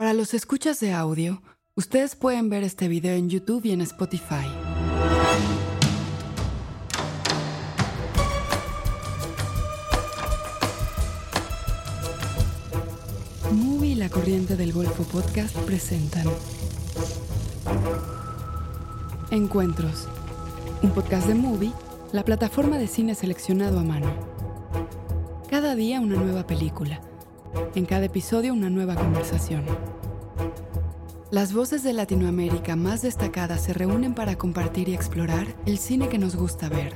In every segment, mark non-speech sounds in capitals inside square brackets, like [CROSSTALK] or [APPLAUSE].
Para los escuchas de audio, ustedes pueden ver este video en YouTube y en Spotify. Movie y la Corriente del Golfo Podcast presentan Encuentros, un podcast de Movie, la plataforma de cine seleccionado a mano. Cada día una nueva película. En cada episodio una nueva conversación. Las voces de Latinoamérica más destacadas se reúnen para compartir y explorar el cine que nos gusta ver.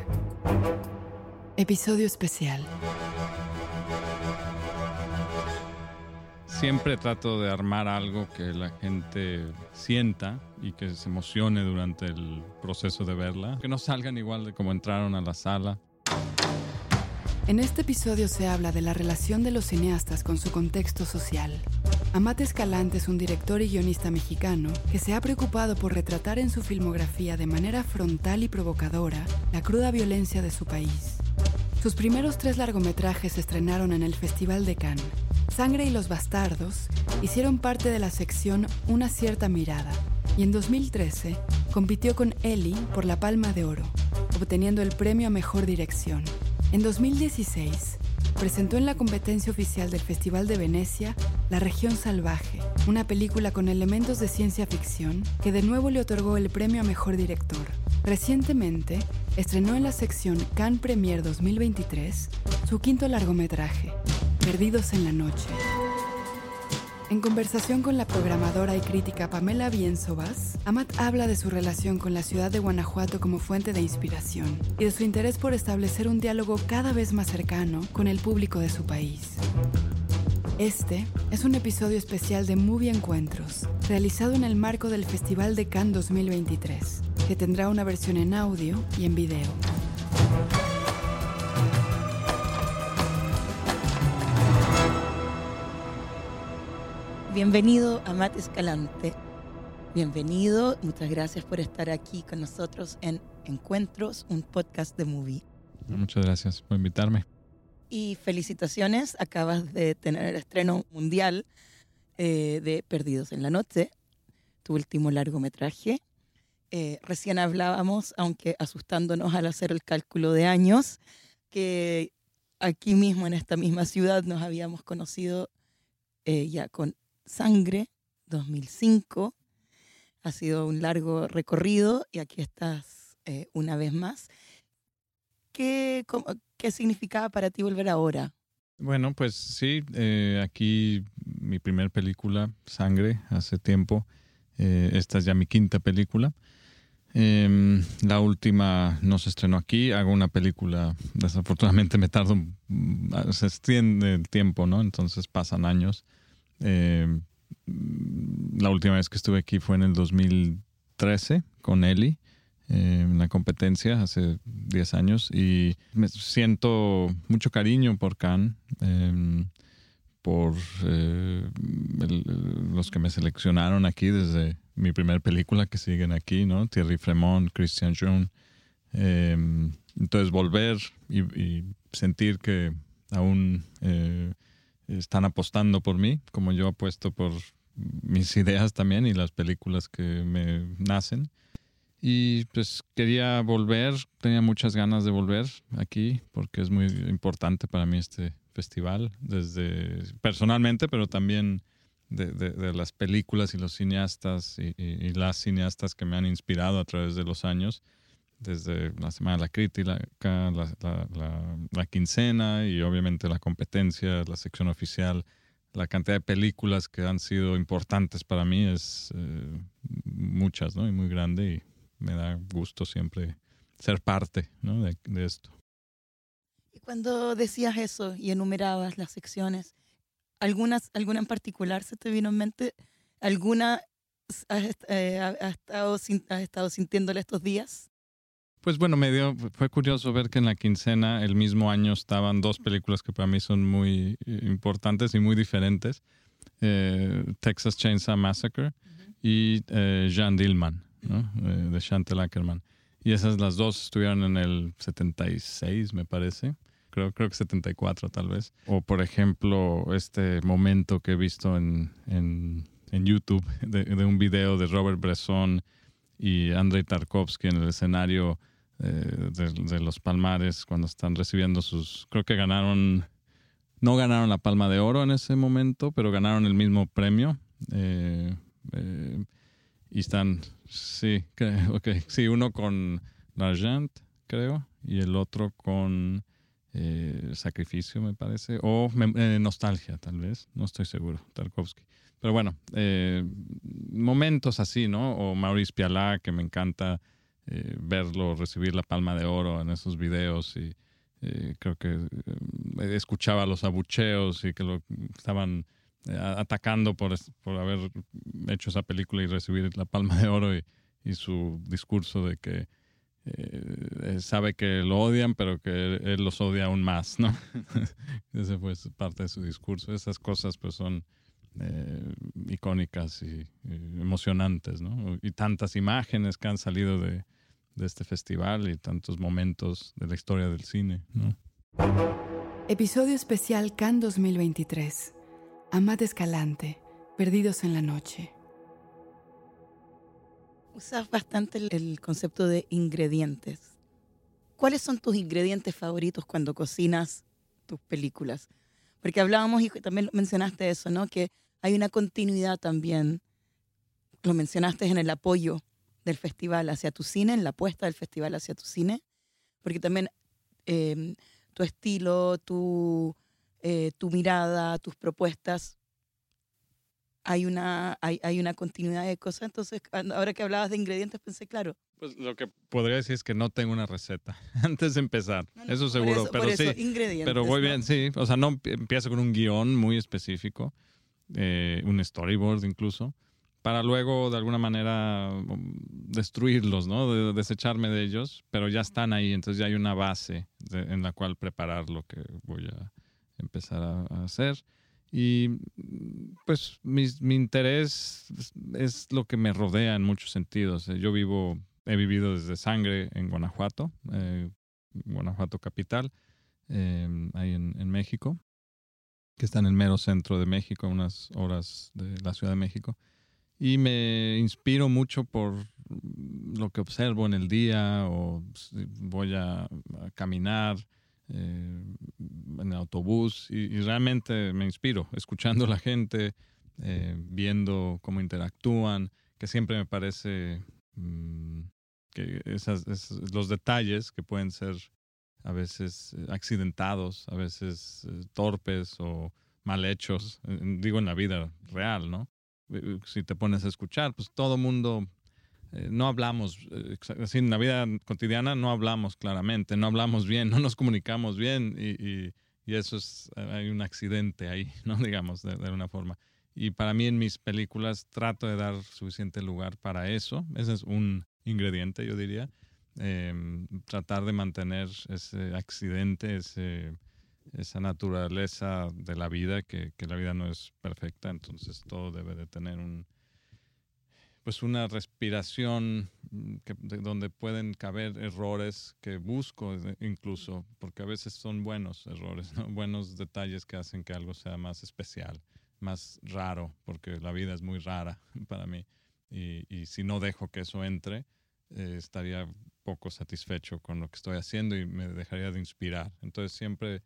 Episodio especial. Siempre trato de armar algo que la gente sienta y que se emocione durante el proceso de verla. Que no salgan igual de como entraron a la sala. En este episodio se habla de la relación de los cineastas con su contexto social. Amate Escalante es un director y guionista mexicano que se ha preocupado por retratar en su filmografía de manera frontal y provocadora la cruda violencia de su país. Sus primeros tres largometrajes se estrenaron en el Festival de Cannes. Sangre y los Bastardos hicieron parte de la sección Una cierta mirada y en 2013 compitió con Ellie por la Palma de Oro, obteniendo el premio a Mejor Dirección. En 2016, presentó en la competencia oficial del Festival de Venecia La región salvaje, una película con elementos de ciencia ficción que de nuevo le otorgó el premio a Mejor Director. Recientemente, estrenó en la sección Cannes Premier 2023 su quinto largometraje, Perdidos en la Noche. En conversación con la programadora y crítica Pamela Bienzobas, Amat habla de su relación con la ciudad de Guanajuato como fuente de inspiración y de su interés por establecer un diálogo cada vez más cercano con el público de su país. Este es un episodio especial de Movie Encuentros, realizado en el marco del Festival de Cannes 2023, que tendrá una versión en audio y en video. Bienvenido a Matt Escalante. Bienvenido, muchas gracias por estar aquí con nosotros en Encuentros, un podcast de movie. Muchas gracias por invitarme. Y felicitaciones, acabas de tener el estreno mundial eh, de Perdidos en la Noche, tu último largometraje. Eh, recién hablábamos, aunque asustándonos al hacer el cálculo de años, que aquí mismo, en esta misma ciudad, nos habíamos conocido eh, ya con Sangre 2005. Ha sido un largo recorrido y aquí estás eh, una vez más. ¿Qué, ¿Qué significaba para ti volver ahora? Bueno, pues sí, eh, aquí mi primer película, Sangre, hace tiempo. Eh, esta es ya mi quinta película. Em, la última no se estrenó aquí. Hago una película, desafortunadamente me tardo, se extiende el tiempo, ¿no? Entonces pasan años. Eh, la última vez que estuve aquí fue en el 2013 con Eli eh, en la competencia hace 10 años y me siento mucho cariño por eh, por eh, el, los que me seleccionaron aquí desde mi primera película que siguen aquí, ¿no? Thierry Fremont, Christian Jung. Eh, entonces volver y, y, sentir que aún están apostando por mí, como yo apuesto por mis [LAUGHS] ideas también y las películas que me nacen. Y pues quería volver, tenía muchas ganas de volver aquí porque es muy importante para mí este festival, desde personalmente, pero también de, de, las películas y los cineastas y, las cineastas que me han inspirado a través de los años, desde la Semana de la Crítica, la, la, la, la quincena y obviamente la competencia, la sección oficial la cantidad de películas que han sido importantes para mí es eh, muchas, ¿no? Y muy grande y me da gusto siempre ser parte, ¿no? De, de, esto. Y cuando decías eso y enumerabas las secciones, ¿algunas, ¿alguna en particular se te vino en mente? ¿Alguna has, eh, has, estado, has estado sintiéndole estos días? Pues bueno, me dio, fue curioso ver que en la quincena el mismo año estaban dos películas que para mí son muy importantes y muy diferentes. Eh, Texas Chainsaw Massacre y eh, Jean Dillman, ¿no? eh, de Chantal Ackerman. Y esas las dos estuvieron en el 76, me parece. Creo, creo que 74 tal vez. O por ejemplo, este momento que he visto en, en, en YouTube de, un video de Robert Bresson y Andrei Tarkovsky en el escenario eh, de, los Palmares cuando están recibiendo sus... Creo que ganaron... No ganaron la Palma de Oro en ese momento, pero ganaron el mismo premio. Eh, eh, y están, sí, [LAUGHS] ok, sí, uno con L'Argent, creo, y el otro con Sacrificio, me parece, o Nostalgia, tal vez, no estoy seguro, Tarkovsky. Pero bueno, momentos así, ¿no? O Maurice Pialat, que me encanta verlo recibir la palma de oro en esos videos y creo que escuchaba los abucheos y que lo estaban eh, atacando por, por haber hecho esa película y recibir la palma de oro y, su discurso de que eh, sabe que lo odian, pero que él los odia aún más, ¿no? [LAUGHS] Ese fue parte de su discurso. Esas cosas pues son eh, icónicas y, emocionantes, ¿no? Y tantas imágenes que han salido de, de este festival y tantos momentos de la historia del cine, ¿no? Episodio especial Cannes 2023. Amat Escalante, Perdidos en la Noche. Usas bastante el, concepto de ingredientes. ¿Cuáles son tus ingredientes favoritos cuando cocinas tus películas? Porque hablábamos y también mencionaste eso, ¿no? Que hay una continuidad también, lo mencionaste en el apoyo del festival hacia tu cine, en la apuesta del festival hacia tu cine, porque también eh, tu estilo, tu eh, tu mirada, tus propuestas, hay una, hay, hay, una continuidad de cosas. Entonces, ahora que hablabas de ingredientes, pensé, claro. Pues lo que podría decir es que no tengo una receta [LAUGHS] antes de empezar. eso seguro, pero sí. pero voy bien, sí. O sea, no empiezo con un guion muy específico, eh, un storyboard incluso, para luego de alguna manera destruirlos, ¿no? desecharme de ellos, pero ya están ahí, entonces ya hay una base en la cual preparar lo que voy a empezar a, hacer. Y pues mi, mi, interés es lo que me rodea en muchos sentidos. Yo vivo, he vivido desde sangre en Guanajuato, eh, Guanajuato capital, em, ahí en, en, México, que está en el mero centro de México, unas horas de la Ciudad de México. Y me inspiro mucho por lo que observo en el día o voy a, caminar eh, en el autobús y, realmente me inspiro escuchando a la gente, eh, viendo cómo interactúan, que siempre me parece mm, que esas, los detalles que pueden ser a veces eh, accidentados, a veces torpes o mal hechos, digo en la vida real, ¿no? Si te pones a escuchar, pues todo mundo eh, no hablamos, eh, así en la vida cotidiana no hablamos claramente, no hablamos bien, [LAUGHS] no nos comunicamos bien y, eso es, hay un accidente ahí, [LAUGHS] ¿no? Digamos, de, alguna forma. Y para mí en mis películas trato de dar suficiente lugar para eso. Ese es un ingrediente, yo diría. Em, tratar de mantener ese accidente, ese, esa naturaleza de la vida, que, que, la vida no es perfecta, entonces todo debe de tener un, pues una respiración mm, donde pueden caber errores que busco incluso, porque a veces son buenos errores, buenos detalles que hacen que algo sea más especial, más raro, porque la vida es muy rara [LAUGHS] para mí. Y, y si no dejo que eso entre, eh, estaría poco satisfecho con lo que estoy haciendo y me dejaría de inspirar. Entonces siempre,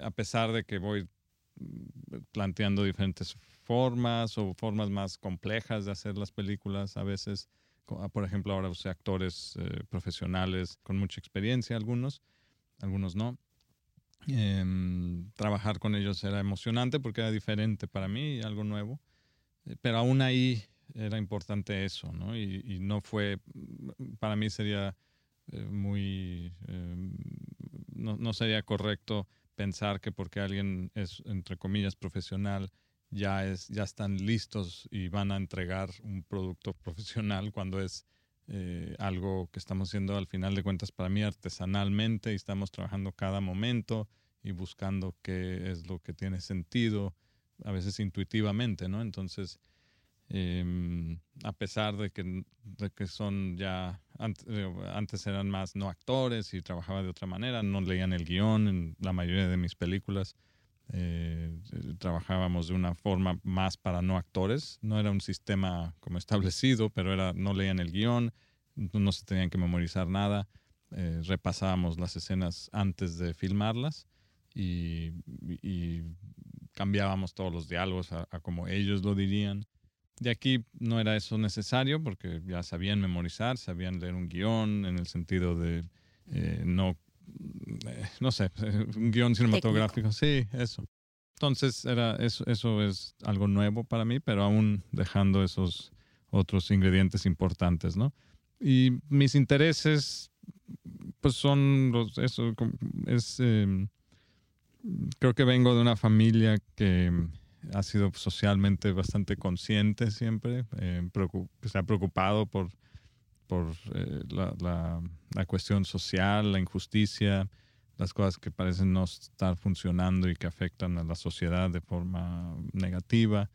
a pesar de que voy mm, planteando diferentes formas o formas más complejas de hacer las películas. A veces, ah, por ejemplo, ahora usé actores eh, profesionales con mucha experiencia, algunos, algunos no. Em, trabajar con ellos era emocionante porque era diferente para mí, algo nuevo. Eh, pero aún ahí era importante eso, ¿no? Y, no fue, para mí sería eh, muy, em, no sería correcto pensar que porque alguien es, entre comillas, profesional, ya, es, ya están listos y van a entregar un producto [LAUGHS] profesional cuando es eh, algo que estamos haciendo al final de cuentas para mí artesanalmente y estamos trabajando cada momento y buscando qué es lo que tiene sentido, a veces intuitivamente, ¿no? Entonces, em, a pesar de que, de que son ya, antes eran más no actores y trabajaba de otra manera, no leían el guion en la mayoría de mis películas, Eh, trabajábamos de una forma más para no actores. No era un sistema como establecido, pero era no leían el guion, no se tenían que memorizar nada. Eh, repasábamos las escenas antes de filmarlas y, cambiábamos todos los diálogos a, como ellos lo dirían. De aquí no era eso necesario porque ya sabían memorizar, sabían leer un guion en el sentido de eh, no, eh, no sé, [LAUGHS] un guion cinematográfico, sí, eso. Entonces era eso, eso es algo nuevo para mí, pero aún dejando esos otros ingredientes importantes, ¿no? Y mis intereses, pues son los, eso, es, em, creo que vengo de una familia que ha sido socialmente bastante consciente siempre, eh, se ha preocupado por, por eh, la, la, cuestión social, la injusticia, las cosas que parecen no estar funcionando y que afectan a la sociedad de forma negativa.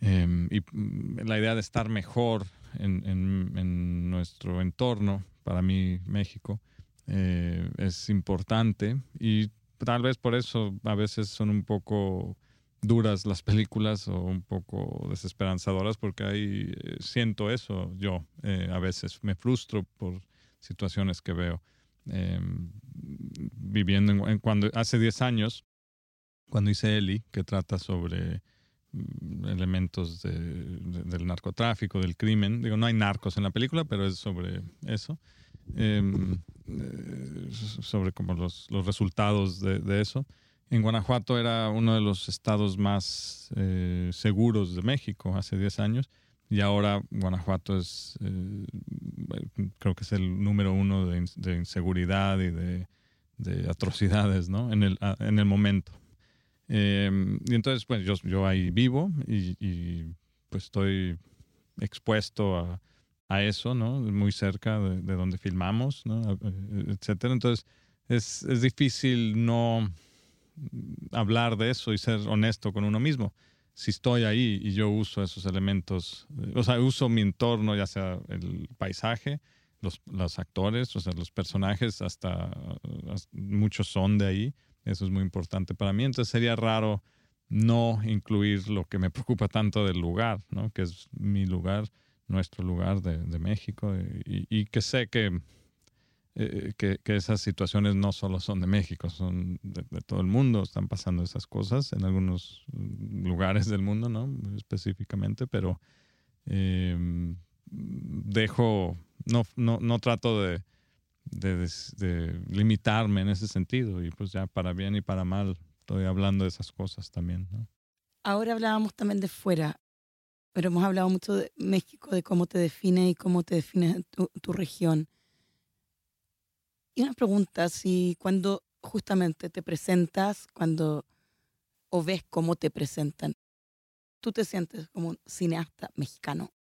Em, y mm, la idea de estar mejor en, en, nuestro entorno, para mí México, eh, es importante y tal vez por eso a veces son un poco duras las películas o un poco desesperanzadoras porque ahí eh, siento eso yo eh, a veces. Me frustro por situaciones que veo em, viviendo en, cuando hace 10 años cuando hice Eli que trata sobre mm, elementos del narcotráfico del crimen. Digo no hay narcos en la película pero es sobre eso. Em, eh, sobre como los, los resultados de eso en Guanajuato era uno de los estados más eh, seguros de México hace 10 años y ahora Guanajuato es, eh, creo que es el número uno de, inseguridad y de, atrocidades ¿no? en, el, en el momento. Em, y entonces, pues yo, yo ahí vivo y, pues estoy expuesto a, eso, ¿no? Muy cerca de, donde filmamos, ¿no? Etcétera. Entonces, es, es difícil no hablar de eso y ser honesto con uno mismo. Si estoy ahí y yo uso esos elementos, o sea, uso mi entorno, ya sea el paisaje, los, los actores, o sea, los personajes, hasta, muchos son de ahí. Eso es muy importante para mí. Entonces sería raro no incluir lo que me [LAUGHS] preocupa tanto del lugar, ¿no? que es mi lugar, nuestro lugar de, de México, y, y, que sé que eh, que, esas situaciones no solo son de México, son de, todo el mundo, están pasando esas cosas en algunos lugares del mundo, ¿no? Específicamente, pero em, dejo, no, no, no trato de, de, limitarme en ese sentido y pues ya para bien y para mal estoy hablando de esas cosas también, ¿no? Ahora hablábamos también de fuera, pero hemos hablado mucho de México, de cómo te define y cómo te define tu, tu región. Y una pregunta, si cuando justamente te presentas, cuando o ves cómo te presentan, ¿tú te sientes como un cineasta mexicano?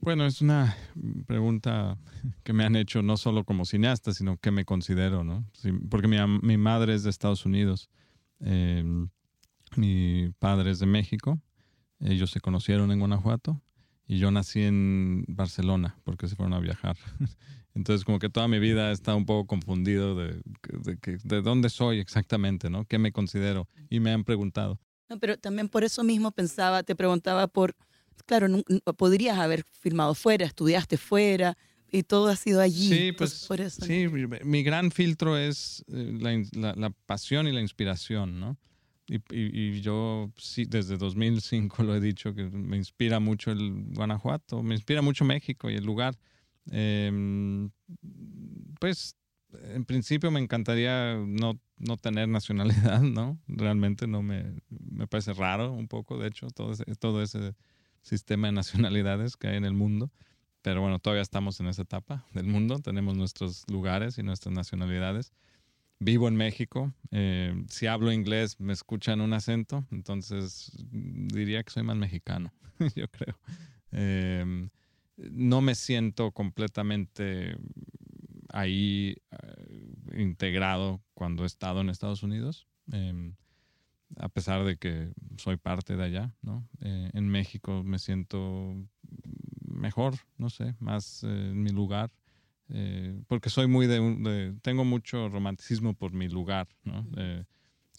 Bueno, es una pregunta que me han hecho no solo como cineasta, sino que me considero, ¿no? porque mi, mi, madre es de Estados Unidos, em, mi padre es de México, ellos se conocieron en Guanajuato y yo nací en Barcelona porque se fueron a viajar. [LAUGHS] Entonces, como que toda mi vida estado un poco confundido de, de, de, dónde soy exactamente, ¿no? ¿Qué me considero? Y me han preguntado. No, pero también por eso mismo pensaba, te preguntaba por, claro, podrías haber filmado fuera, estudiaste fuera y todo ha sido allí. Sí, pues, por eso, sí, mi gran filtro es eh, la, la, pasión y la inspiración, ¿no? Y, y, yo sí, desde 2005 lo he dicho, que me inspira mucho el Guanajuato, me inspira mucho México y el lugar. Em, pues en principio me encantaría no, no, tener nacionalidad, ¿no? Realmente no me, me parece raro un poco, de hecho, todo ese, todo ese sistema de nacionalidades que hay en el mundo. Pero bueno, todavía estamos en esa etapa del mundo, tenemos nuestros lugares y nuestras nacionalidades. Vivo en México, eh, si hablo inglés me escuchan un acento, entonces diría que soy más mexicano, [LAUGHS] yo creo. Eh, no me siento completamente ahí eh, integrado cuando he estado en Estados Unidos, em, a pesar de que soy parte de allá, ¿no? Eh, en México me siento mejor, no sé, más en mi lugar, porque soy muy de, tengo mucho romanticismo por mi lugar, ¿no?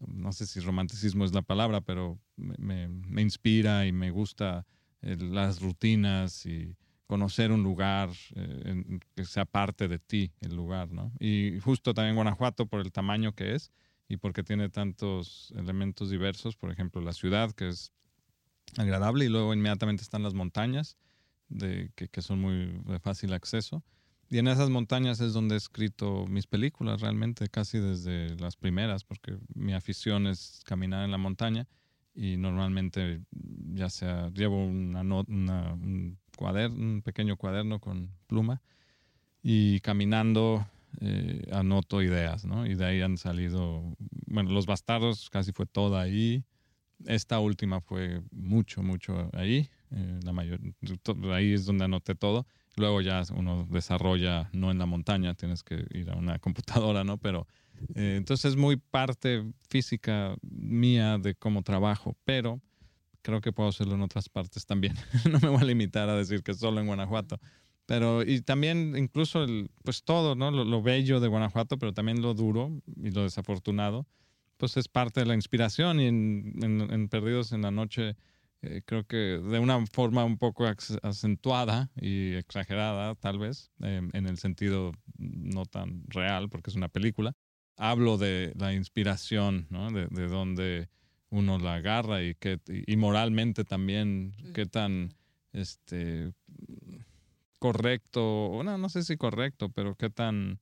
no sé si romanticismo es la palabra, pero me, inspira y me gusta las rutinas y conocer un lugar, eh, que sea parte de ti el lugar, ¿no? Y justo también Guanajuato por el tamaño que es y porque tiene tantos elementos diversos, por ejemplo, la ciudad que es agradable y luego inmediatamente están las montañas de, que, que son muy de fácil acceso. Y en esas montañas es donde he escrito mis películas realmente, casi desde las primeras, porque mi afición es caminar en la montaña y normalmente ya sea llevo una, un, cuaderno, un pequeño cuaderno con pluma y caminando eh, anoto ideas, ¿no? Y de ahí han salido, bueno, Los Bastardos casi fue toda ahí. Esta última fue mucho, mucho ahí. Eh, la mayor, ahí es donde anoté todo luego ya uno desarrolla, no en la montaña, tienes que ir a una computadora, ¿no? Pero eh, entonces es muy parte física mía de cómo trabajo, pero creo que puedo hacerlo en otras partes también. [LAUGHS] no me voy a limitar a decir que solo en Guanajuato. Pero, y también incluso, el, pues todo, ¿no? Lo, bello de Guanajuato, pero también lo duro y lo desafortunado, pues es parte de la inspiración y en Perdidos en la Noche eh, creo que de una forma un poco acentuada y exagerada, tal vez, em, en el sentido no tan real, porque es una película. Hablo de la inspiración, ¿no? de, de dónde uno la agarra y, que, y moralmente también qué tan este, correcto, o no, no sé si correcto, pero qué tan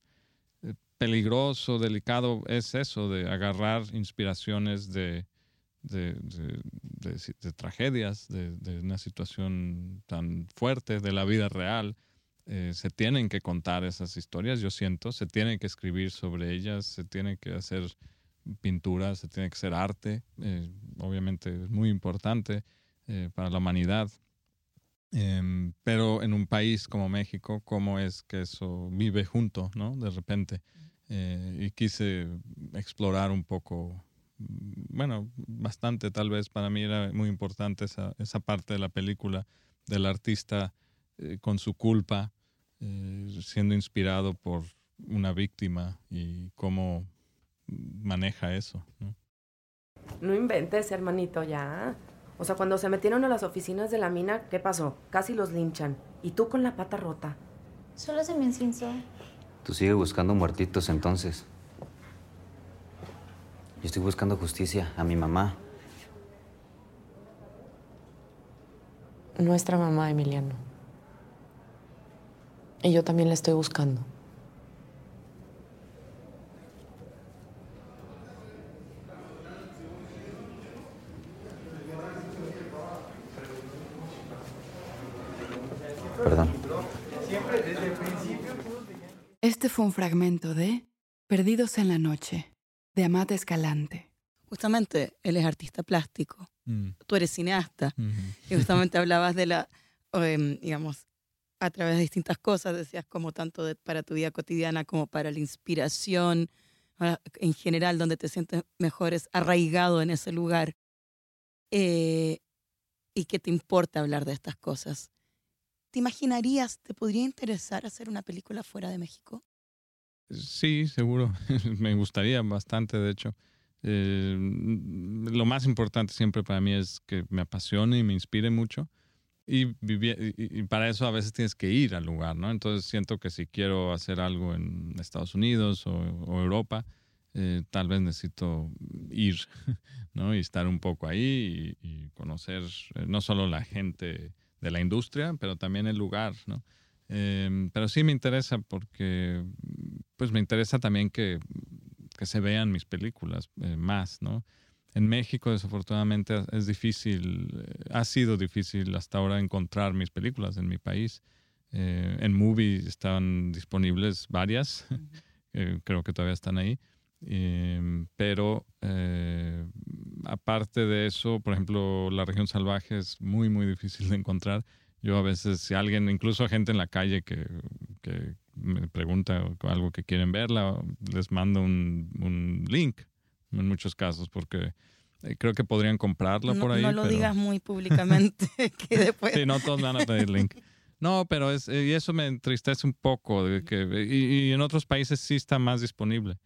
eh, peligroso, delicado es eso de agarrar inspiraciones de, de, de, tragedias, de, una situación tan fuerte de la vida real. Eh, se tienen que contar esas historias, yo siento, se tienen que escribir sobre ellas, se tiene que hacer pinturas, se tiene que hacer arte, eh, obviamente es muy importante eh, para la humanidad. Em, pero en un país como México, ¿cómo es que eso vive junto, ¿no? De repente. y quise explorar un poco bueno, bastante tal vez para mí era muy importante esa, esa parte de la película del artista eh, con su culpa, eh, siendo inspirado por una víctima y cómo maneja eso. ¿no? no inventes, hermanito, ya. O sea, cuando se metieron a las oficinas de la mina, ¿qué pasó? Casi los linchan. Y tú con la pata rota. Solo se me encinzó. Tú sigues buscando muertitos entonces. Yo estoy buscando justicia a mi mamá. Nuestra mamá, Emiliano. Y yo también la estoy buscando. Perdón. Este fue un fragmento de Perdidos en la Noche, de Amate Escalante. Justamente, él es artista plástico, mm. tú eres cineasta, y justamente hablabas de la, em, digamos, a través de distintas cosas, decías como tanto para tu vida cotidiana como para la inspiración, en general, donde te sientes mejor es arraigado en ese lugar. Eh, y que te importa hablar de estas cosas. ¿Te imaginarías, te podría interesar hacer una película fuera de México? Sí, seguro. [LAUGHS] me gustaría bastante, de hecho. Eh, lo más importante siempre para mí es que me apasione y me inspire mucho. Y, y, para eso a veces tienes que ir al lugar, ¿no? Entonces siento que si quiero hacer algo en Estados Unidos o, Europa, eh, tal vez necesito ir, [LAUGHS] ¿no? Y estar un poco ahí y, y, conocer eh, no solo la gente de la industria, pero también el lugar, ¿no? Em, pero sí me interesa porque, pues me interesa también que, que se vean mis películas eh, más, ¿no? En México, desafortunadamente, es difícil, eh, ha sido difícil hasta ahora encontrar mis películas en mi país. Eh, en Movie están disponibles varias, [LAUGHS] creo que todavía están ahí. Em, pero aparte de eso, por ejemplo, La región salvaje es muy, muy difícil de encontrar yo a veces, si alguien, incluso gente en la calle que, que me pregunta algo que quieren verla, les mando un, un link en muchos casos, porque eh, creo que podrían comprarla por ahí. No lo digas muy públicamente, [LAUGHS] que [LAUGHS] después... Sí, no todos van a pedir link. No, pero es, y eso me entristece un poco, de que, y, y, en otros países sí está más disponible,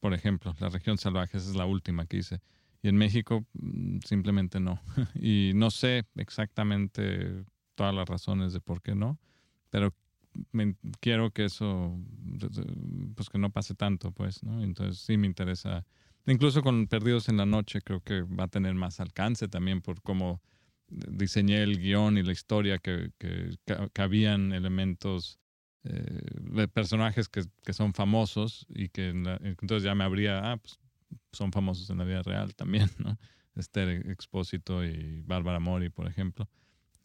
por ejemplo, La región salvaje, esa es la última que hice. Y en México mm, simplemente no. [LAUGHS] Y no sé exactamente todas las razones de por qué no, pero quiero que eso, pues que no pase tanto, pues, ¿no? Entonces sí me interesa. Incluso con Perdidos en la Noche creo que va a tener más alcance también por cómo diseñé el guion y la historia, que, que, que habían elementos eh, de personajes que, que, son famosos y que entonces ya me habría, ah, pues son famosos en la vida real también, [LAUGHS] ¿no? Esther Expósito y Bárbara Mori, por ejemplo.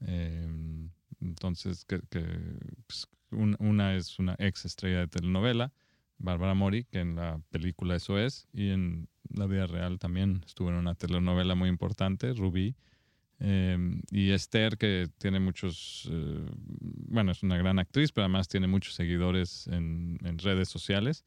Eh, entonces, que, que pues, una es una ex estrella de telenovela, Bárbara Mori, que en la película eso es, y en la vida real también estuvo en una telenovela muy importante, Rubí. Em, y Esther, que tiene muchos, eh, bueno, es una gran actriz, pero además tiene muchos seguidores en, en redes sociales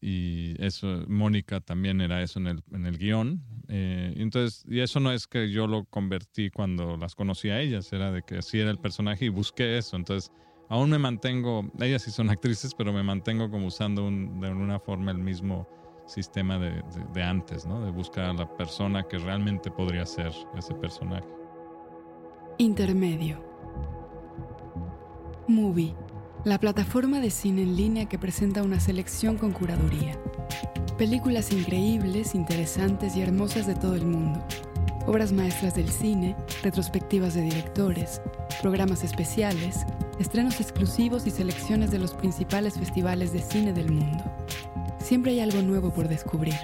y eso, Mónica también era eso en el, en el guion. Eh, entonces, y eso no es que yo lo convertí cuando las conocí a ellas, era de que así era el personaje y busqué eso. Entonces, aún me mantengo, ellas sí son actrices, pero me mantengo como usando de una forma el mismo sistema de, de, de antes, ¿no? De buscar a la persona que realmente podría ser ese personaje. Intermedio. Movie la plataforma de cine en línea que presenta una selección con curaduría. Películas increíbles, interesantes y hermosas de todo el mundo. Obras maestras del cine, retrospectivas de directores, programas especiales, estrenos exclusivos y selecciones de los principales festivales de cine del mundo. Siempre hay algo nuevo por descubrir.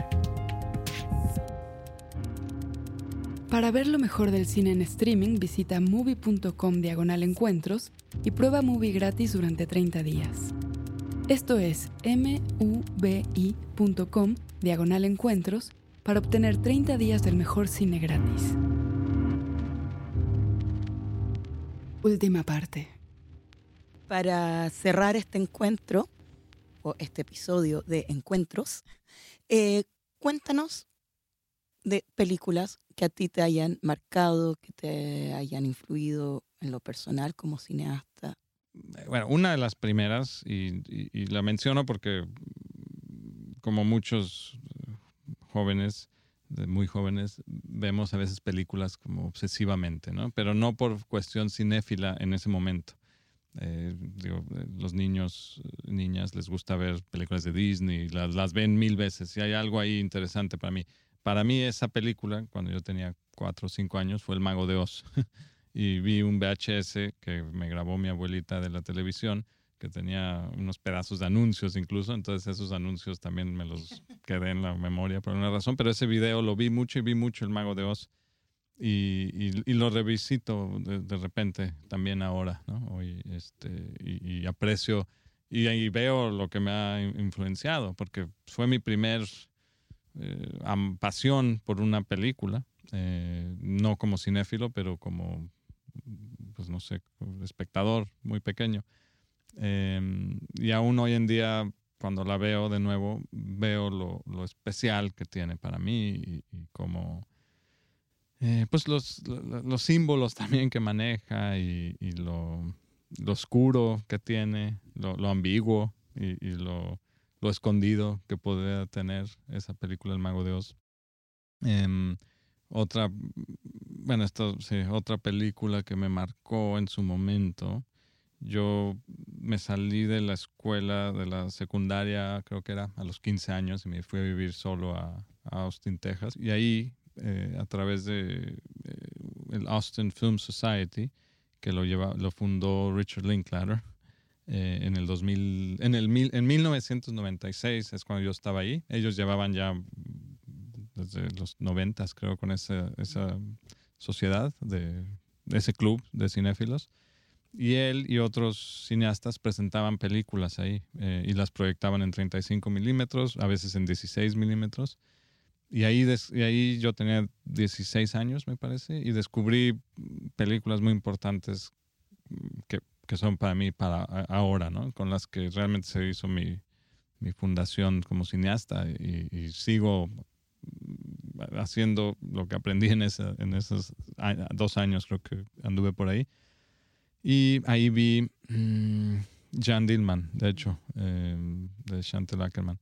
Para ver lo mejor del cine en streaming, visita movie.com diagonal encuentros y prueba Movie gratis durante 30 días. Esto es mubi.com diagonal encuentros para obtener 30 días del mejor cine gratis. Última parte. Para cerrar este encuentro, o este episodio de Encuentros, eh, cuéntanos de películas que a ti te hayan marcado, que te hayan influido en lo personal como cineasta? Bueno, una de las primeras, y, la menciono porque como muchos eh, jóvenes, muy jóvenes, vemos a veces películas como obsesivamente, ¿no? Pero no por cuestión cinéfila en ese momento. Eh, digo, los niños, niñas les gusta ver películas de Disney, las, las ven mil veces y hay algo ahí interesante para mí para mí esa película, cuando yo tenía cuatro o cinco años, fue El Mago de Oz. [LAUGHS] y vi un VHS que me grabó mi abuelita de la televisión, que tenía unos pedazos de anuncios incluso, entonces esos anuncios también me los quedé en la memoria por una razón, pero ese video lo vi mucho y vi mucho El Mago de Oz. Y, y, lo revisito de, repente también ahora, ¿no? Hoy, este, y, y aprecio y, y, veo lo que me ha influenciado, porque fue mi primer eh, pasión por una película, eh, no como cinéfilo, pero como, pues no sé, espectador muy pequeño. Em, y aún hoy en día, cuando la veo de nuevo, veo lo, lo especial que tiene para mí y, como, eh, pues los, los, símbolos también que maneja y, lo, oscuro que tiene, lo, ambiguo y, lo lo escondido que podría tener esa película El Mago de Oz. Em, otra, bueno, esto, otra película que me marcó en su momento. Yo me salí de la escuela, de la secundaria, creo que era a los 15 años, y me fui a vivir solo a, Austin, Texas. Y ahí, eh, a través de eh, el Austin Film Society, que lo, lleva, lo fundó Richard Linklater, eh, en el 2000, en el en 1996 es cuando yo estaba ahí. Ellos llevaban ya desde los 90 creo con esa, sociedad de, ese club de cinéfilos. Y él y otros cineastas presentaban películas ahí y las proyectaban en 35 milímetros, a veces en 16 milímetros. Y ahí, y ahí yo tenía 16 años, me parece, y descubrí películas muy importantes que que son para mí para ahora, ¿no? Con las que realmente se hizo mi, mi fundación como cineasta y, sigo haciendo lo que aprendí en, esa, en esos dos años, creo que anduve por ahí. Y ahí vi mm, Jan Dillman, de hecho, eh, de Chantal Ackerman.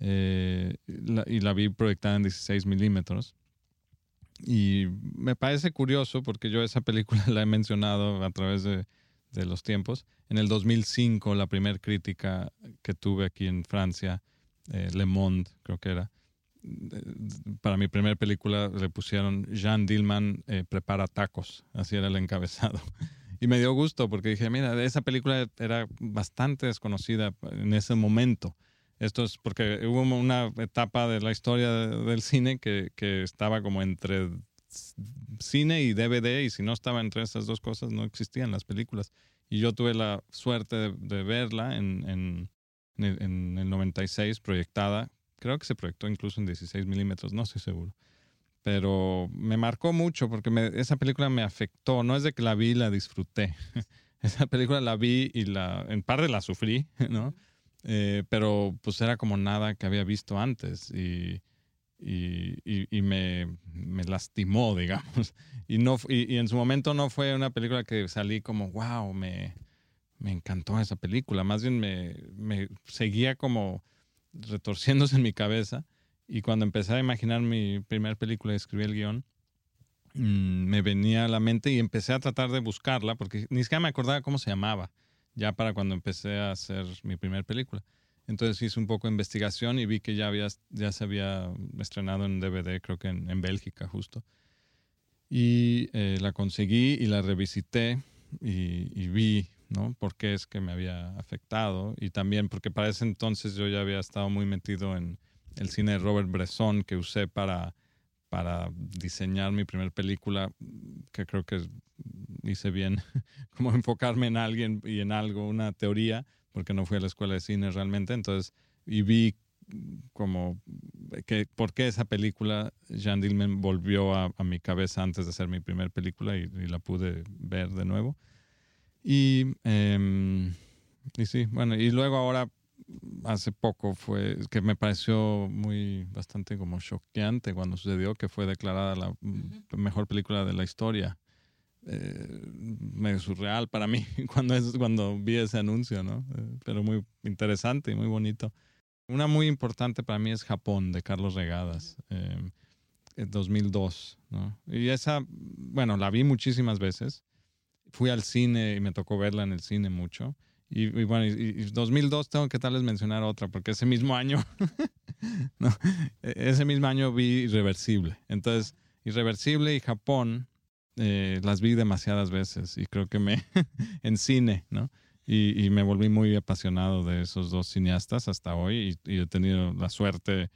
Eh, la- y la vi proyectada en 16 milímetros. Y me parece curioso porque yo esa película [LAUGHS] la he mencionado a través de, de los tiempos. En el 2005, la primera crítica que tuve aquí en Francia, eh, Le Monde, creo que era, eh, para mi primera película le pusieron Jean Dillman eh, prepara tacos, así era el encabezado. [LAUGHS] Y me dio gusto porque dije, mira, esa película era bastante desconocida en ese momento. Esto es porque hubo una etapa de la historia de- del cine que, que estaba como entre cine y DVD y si no estaba entre esas dos cosas no existían las películas. Y yo tuve la suerte de, de verla en, en, en el, en el 96 proyectada. Creo que se proyectó incluso en 16 milímetros, no estoy seguro. Pero me marcó mucho porque me- esa película me afectó. No es de que la vi y la disfruté. [LAUGHS] esa película la vi y la, en parte la sufrí, [LAUGHS] ¿no? Eh, pero pues era como nada que había visto antes y, y, me, me lastimó, digamos. [LAUGHS] Y, no, y en su momento no fue una película que salí como, wow, me, me encantó esa película. Más bien me, me seguía como retorciéndose en mi cabeza. Y cuando empecé a imaginar mi primera película y escribí el guion, mm, me venía a la mente y empecé a tratar de buscarla porque ni siquiera me acordaba cómo se llamaba ya para cuando empecé a hacer mi primera película. Entonces hice un poco de investigación y vi que ya, había, ya se había estrenado en DVD, creo que en, Bélgica justo. Y eh, la conseguí y la revisité y, y vi, ¿no? Por qué es que me había afectado. Y también porque para ese entonces yo ya había estado muy metido en el cine de Robert Bresson que usé para, para diseñar mi primera película, que creo que hice bien, [LAUGHS] como enfocarme en alguien y en algo, una teoría, porque no fui a la escuela de cine realmente. Entonces, y vi como que por qué esa película Jean Dillman volvió a, a mi cabeza antes de hacer mi primera película y, y la pude ver de nuevo. Y, em, y sí, bueno, y luego ahora hace poco fue que me pareció muy bastante como choqueante cuando sucedió que fue declarada la mm, mejor película de la historia. Eh, medio surreal para mí [LAUGHS] cuando, es, cuando vi ese anuncio, ¿no? Eh, pero muy interesante y muy bonito. Una muy importante para mí es Japón, de Carlos Regadas, eh, en 2002, ¿no? Y esa, bueno, la vi muchísimas veces. Fui al cine y me tocó verla en el cine mucho. Y, y bueno, y, y 2002 tengo que tal vez mencionar otra, porque ese mismo año, [LAUGHS] no, e- ese mismo año vi Irreversible. Entonces, Irreversible y Japón eh, las vi demasiadas veces y creo que me, [LAUGHS] en cine, ¿no? Y, y me volví muy apasionado de esos dos cineastas hasta hoy y, y he tenido la suerte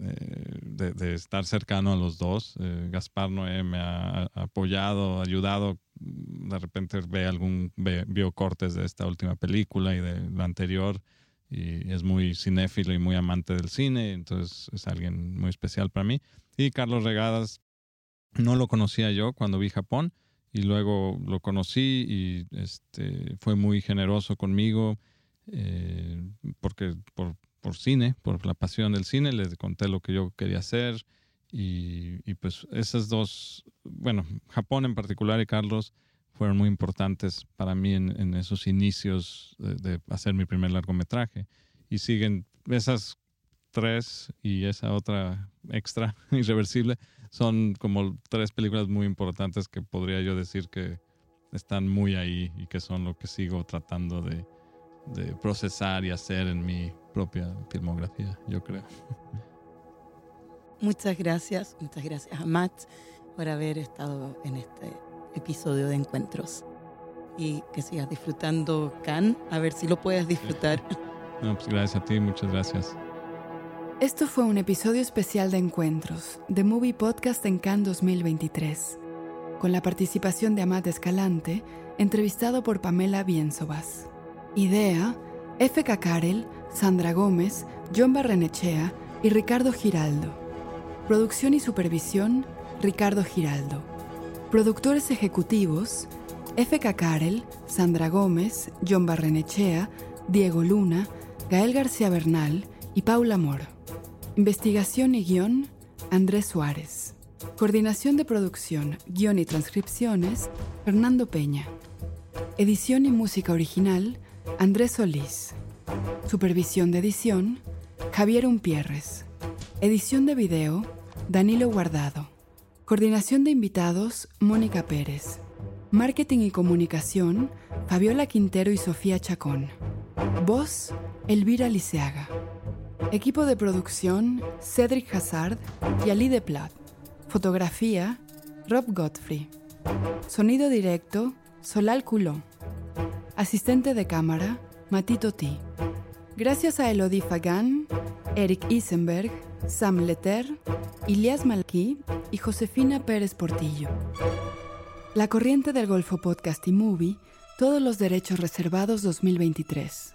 eh, de, de estar cercano a los dos. Eh, Gaspar Noé me ha, ha apoyado, ayudado. De repente ve algún, ve, vio cortes de esta última película y de la anterior y es muy cinéfilo y muy amante del cine, entonces es alguien muy especial para mí. Y Carlos Regadas, no lo conocía yo cuando vi Japón y luego lo conocí y este, fue muy generoso conmigo eh, porque por, por cine, por la pasión del cine, les conté lo que yo quería hacer y, y pues esas dos, bueno, Japón en particular y Carlos fueron muy importantes para mí en, en esos inicios de, de, hacer mi primer largometraje. Y siguen esas tres y esa otra extra [LAUGHS] irreversible son como tres películas muy importantes que podría yo decir que están muy ahí y que son lo que sigo tratando de, de procesar y hacer en mi propia filmografía, yo creo. Muchas gracias, muchas gracias a Matt por haber estado en este episodio de Encuentros. Y que sigas disfrutando Can, a ver si lo puedes disfrutar. No, pues gracias a ti, muchas gracias. Esto fue un episodio especial de Encuentros, de Movie Podcast en Cannes 2023, con la participación de Amat Escalante, entrevistado por Pamela Bienzobas. Idea, F.K. Karel, Sandra Gómez, John Barrenechea y Ricardo Giraldo. Producción y supervisión, Ricardo Giraldo. Productores ejecutivos, F.K. Karel, Sandra Gómez, John Barrenechea, Diego Luna, Gael García Bernal y Paula Moro. Investigación y guion, Andrés Suárez. Coordinación de producción, guion y transcripciones, Fernando Peña. Edición y música original, Andrés Solís. Supervisión de edición, Javier Umpierres. Edición de video, Danilo Guardado. Coordinación de invitados, Mónica Pérez. Marketing y comunicación, Fabiola Quintero y Sofía Chacón. Voz, Elvira Liceaga. Equipo de producción, Cedric Hazard y Ali de Plat. Fotografía, Rob Godfrey. Sonido directo, Solal Culó. Asistente de cámara, Matito T. Gracias a Elodie Fagan, Eric Isenberg, Sam Leter, Ilias Malki y Josefina Pérez Portillo. La corriente del Golfo Podcast y Movie, todos los derechos reservados 2023.